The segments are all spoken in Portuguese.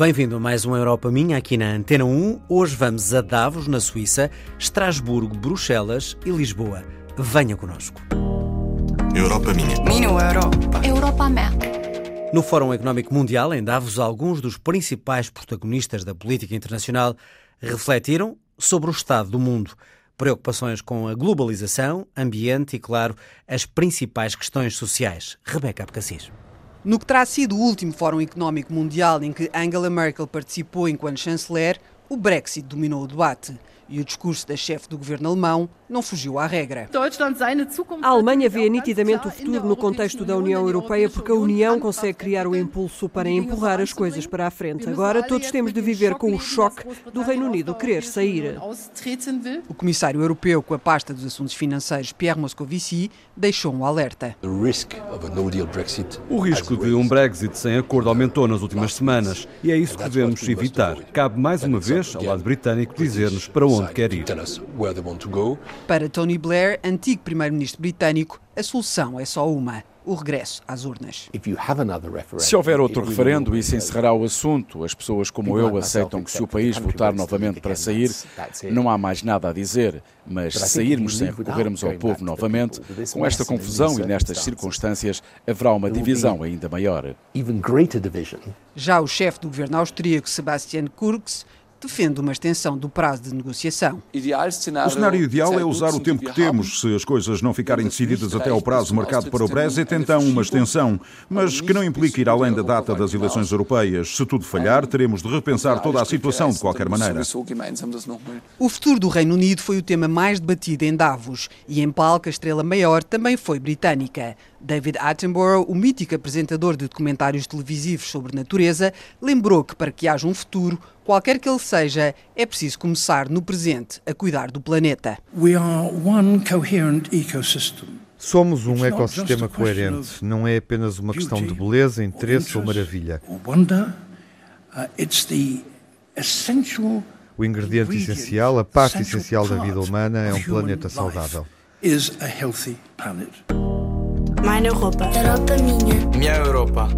Bem-vindo a mais uma Europa Minha aqui na Antena 1. Hoje vamos a Davos, na Suíça, Estrasburgo, Bruxelas e Lisboa. Venha connosco. Europa Minha. Minha Europa. Europa Minha. No Fórum Económico Mundial, em Davos, alguns dos principais protagonistas da política internacional refletiram sobre o estado do mundo. Preocupações com a globalização, ambiente e, claro, as principais questões sociais. Rebeca Abcacis. No que terá sido o último Fórum Económico Mundial em que Angela Merkel participou enquanto chanceler, o Brexit dominou o debate. E o discurso da chefe do governo alemão não fugiu à regra. A Alemanha vê nitidamente o futuro no contexto da União Europeia porque a União consegue criar o impulso para empurrar as coisas para a frente. Agora todos temos de viver com o choque do Reino Unido querer sair. O comissário europeu com a pasta dos assuntos financeiros, Pierre Moscovici, deixou um alerta. O risco de um Brexit sem acordo aumentou nas últimas semanas e é isso que devemos evitar. Cabe mais uma vez ao lado britânico dizer-nos para onde quer ir. Para Tony Blair, antigo primeiro-ministro britânico, a solução é só uma: o regresso às urnas. Se houver outro referendo, isso encerrará o assunto. As pessoas como eu aceitam que se o país votar novamente para sair, não há mais nada a dizer. Mas se sairmos sem recorrermos ao povo novamente, com esta confusão e nestas circunstâncias, haverá uma divisão ainda maior. Já o chefe do governo austríaco, Sebastian Kurz, defende uma extensão do prazo de negociação. O cenário ideal é usar o tempo que temos. Se as coisas não ficarem decididas até ao prazo marcado para o Brexit, então uma extensão, mas que não implique ir além da data das eleições europeias. Se tudo falhar, teremos de repensar toda a situação de qualquer maneira. O futuro do Reino Unido foi o tema mais debatido em Davos e em palco a estrela maior também foi britânica. David Attenborough, o mítico apresentador de documentários televisivos sobre natureza, lembrou que para que haja um futuro, qualquer que ele seja, é preciso começar no presente a cuidar do planeta. Somos um ecossistema coerente. Não é apenas uma questão de beleza, interesse ou maravilha. O ingrediente essencial, a parte essencial da vida humana é um planeta saudável. Minha Europa. Europa minha. Minha Europa.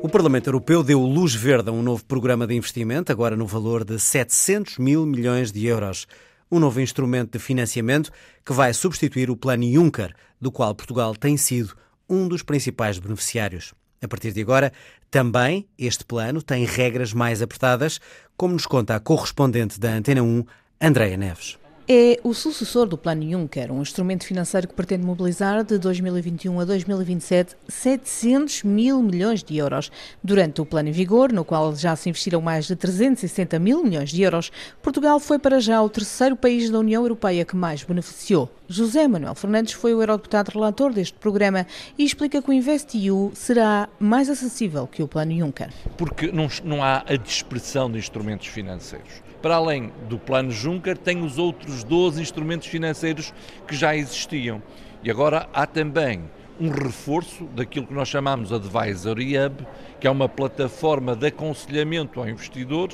O Parlamento Europeu deu luz verde a um novo programa de investimento, agora no valor de 700 mil milhões de euros. Um novo instrumento de financiamento que vai substituir o Plano Juncker, do qual Portugal tem sido um dos principais beneficiários. A partir de agora, também este plano tem regras mais apertadas, como nos conta a correspondente da Antena 1, Andréa Neves. É o sucessor do Plano Juncker, um instrumento financeiro que pretende mobilizar de 2021 a 2027 700 mil milhões de euros. Durante o plano em vigor, no qual já se investiram mais de 360 mil milhões de euros, Portugal foi para já o terceiro país da União Europeia que mais beneficiou. José Manuel Fernandes foi o eurodeputado relator deste programa e explica que o InvestEU será mais acessível que o Plano Juncker. Porque não, não há a dispersão de instrumentos financeiros para além do plano Juncker, tem os outros 12 instrumentos financeiros que já existiam. E agora há também um reforço daquilo que nós chamamos Advisory Hub, que é uma plataforma de aconselhamento ao investidor,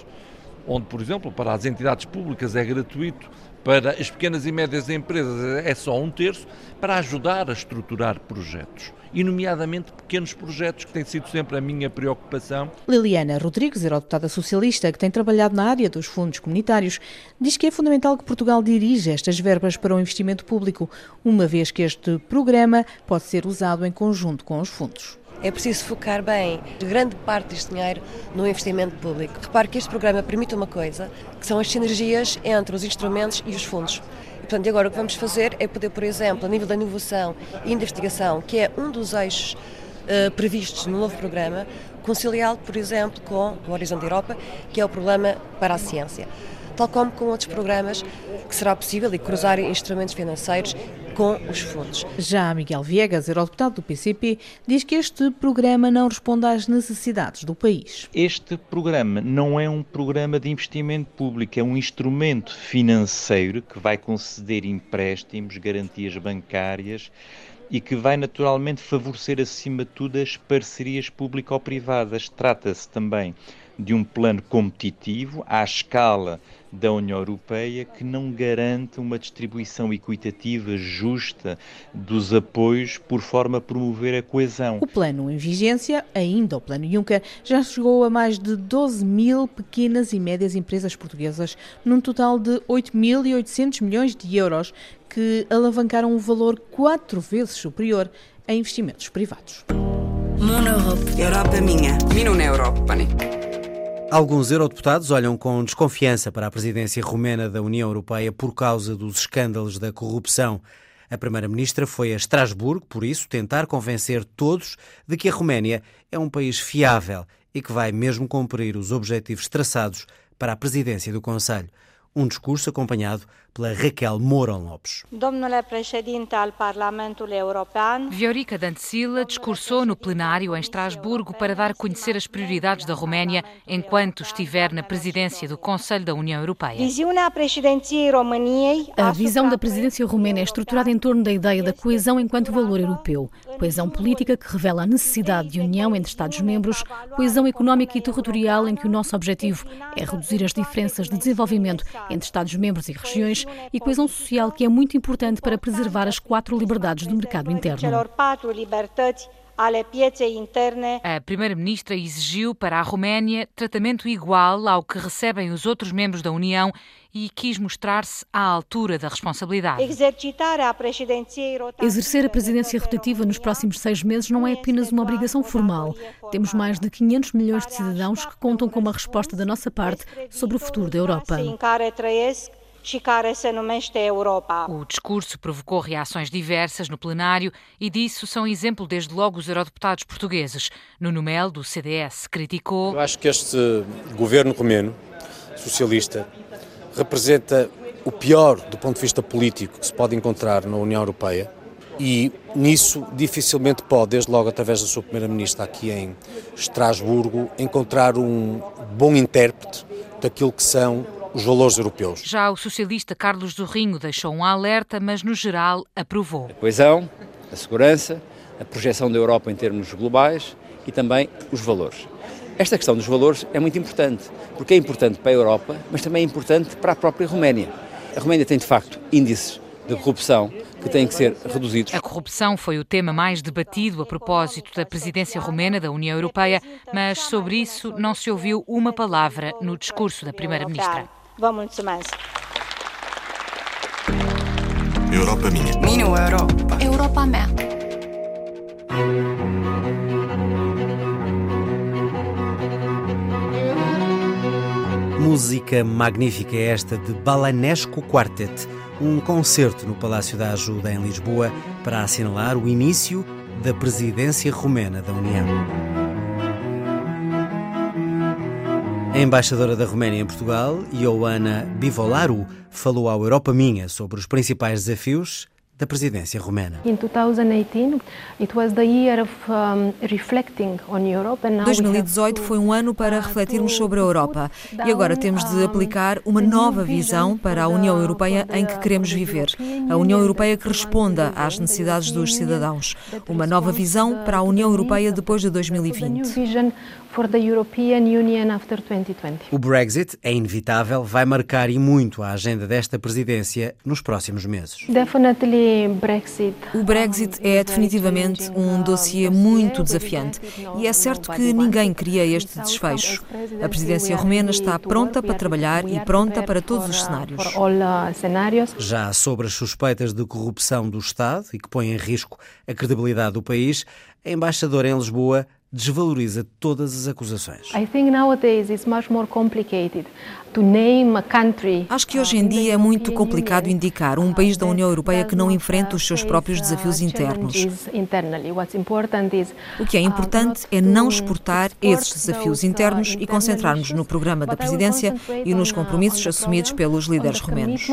onde, por exemplo, para as entidades públicas é gratuito, para as pequenas e médias empresas é só um terço, para ajudar a estruturar projetos e, nomeadamente, pequenos projetos, que tem sido sempre a minha preocupação. Liliana Rodrigues, eurodeputada socialista, que tem trabalhado na área dos fundos comunitários, diz que é fundamental que Portugal dirija estas verbas para o investimento público, uma vez que este programa pode ser usado em conjunto com os fundos. É preciso focar bem grande parte deste dinheiro no investimento público. Repare que este programa permite uma coisa, que são as sinergias entre os instrumentos e os fundos. E, portanto, agora o que vamos fazer é poder, por exemplo, a nível da inovação e investigação, que é um dos eixos uh, previstos no novo programa, conciliá-lo, por exemplo, com o Horizonte Europa, que é o programa para a ciência. Tal como com outros programas que será possível e cruzar instrumentos financeiros com os fundos. Já Miguel Viegas, eurodeputado do PCP, diz que este programa não responde às necessidades do país. Este programa não é um programa de investimento público, é um instrumento financeiro que vai conceder empréstimos, garantias bancárias e que vai naturalmente favorecer, acima de tudo, as parcerias público-privadas. Trata-se também de um plano competitivo à escala da União Europeia que não garante uma distribuição equitativa justa dos apoios por forma a promover a coesão. O plano em vigência, ainda o plano Juncker, já chegou a mais de 12 mil pequenas e médias empresas portuguesas, num total de 8.800 milhões de euros, que alavancaram um valor quatro vezes superior a investimentos privados. Mono Europe. Europa minha. Minun Eurooppani. Alguns eurodeputados olham com desconfiança para a presidência romena da União Europeia por causa dos escândalos da corrupção. A primeira-ministra foi a Estrasburgo, por isso, tentar convencer todos de que a Roménia é um país fiável e que vai mesmo cumprir os objetivos traçados para a presidência do Conselho um discurso acompanhado pela Raquel Mourão Lopes. Domnule președinte al Parlamentului European, Viorica Dantesila discursou no plenário em Estrasburgo para dar a conhecer as prioridades da Roménia enquanto estiver na presidência do Conselho da União Europeia. A visão da presidência romena é estruturada em torno da ideia da coesão enquanto valor europeu. Coesão política que revela a necessidade de união entre Estados-membros, coesão económica e territorial em que o nosso objetivo é reduzir as diferenças de desenvolvimento entre Estados-membros e regiões e coesão social que é muito importante para preservar as quatro liberdades do mercado interno. A primeira-ministra exigiu para a Roménia tratamento igual ao que recebem os outros membros da União e quis mostrar-se à altura da responsabilidade. Exercer a presidência rotativa nos próximos seis meses não é apenas uma obrigação formal. Temos mais de 500 milhões de cidadãos que contam com uma resposta da nossa parte sobre o futuro da Europa. O discurso provocou reações diversas no plenário e disso são exemplo desde logo os eurodeputados portugueses. Nuno Melo, do CDS, criticou. Eu acho que este governo romeno, socialista, representa o pior do ponto de vista político que se pode encontrar na União Europeia e nisso dificilmente pode, desde logo através da sua primeira-ministra aqui em Estrasburgo, encontrar um bom intérprete daquilo que são os valores europeus. Já o socialista Carlos Zorrinho deixou um alerta, mas no geral aprovou. A coesão, a segurança, a projeção da Europa em termos globais e também os valores. Esta questão dos valores é muito importante, porque é importante para a Europa, mas também é importante para a própria Roménia. A Roménia tem, de facto, índices de corrupção que têm que ser reduzidos. A corrupção foi o tema mais debatido a propósito da presidência romena da União Europeia, mas sobre isso não se ouviu uma palavra no discurso da primeira-ministra. Vă mulțumesc! Europa minha. Minu Europa. Europa mea. Música magnífica esta de Balanesco Quartet, um concerto no Palácio da Ajuda em Lisboa para assinalar o início da presidência romena da União. A embaixadora da Roménia em Portugal, Ioana Bivolaru, falou à Europa Minha sobre os principais desafios da presidência romena. 2018 foi um ano para refletirmos sobre a Europa e agora temos de aplicar uma nova visão para a União Europeia em que queremos viver. A União Europeia que responda às necessidades dos cidadãos. Uma nova visão para a União Europeia depois de 2020. O Brexit é inevitável, vai marcar e muito a agenda desta presidência nos próximos meses. O Brexit é definitivamente um dossiê muito desafiante e é certo que ninguém queria este desfecho. A presidência romena está pronta para trabalhar e pronta para todos os cenários. Já sobre as suspeitas de corrupção do Estado e que põem em risco a credibilidade do país, a embaixadora em Lisboa desvaloriza todas as acusações. Acho que hoje em dia é muito complicado indicar um país da União Europeia que não enfrenta os seus próprios desafios internos. O que é importante é não exportar esses desafios internos e concentrarmos no programa da presidência e nos compromissos assumidos pelos líderes romenos.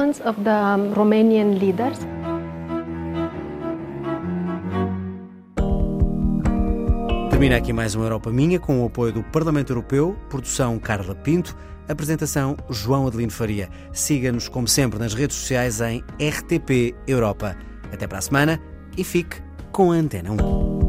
Termina aqui mais uma Europa Minha com o apoio do Parlamento Europeu, produção Carla Pinto, apresentação João Adelino Faria. Siga-nos, como sempre, nas redes sociais em RTP Europa. Até para a semana e fique com a Antena 1.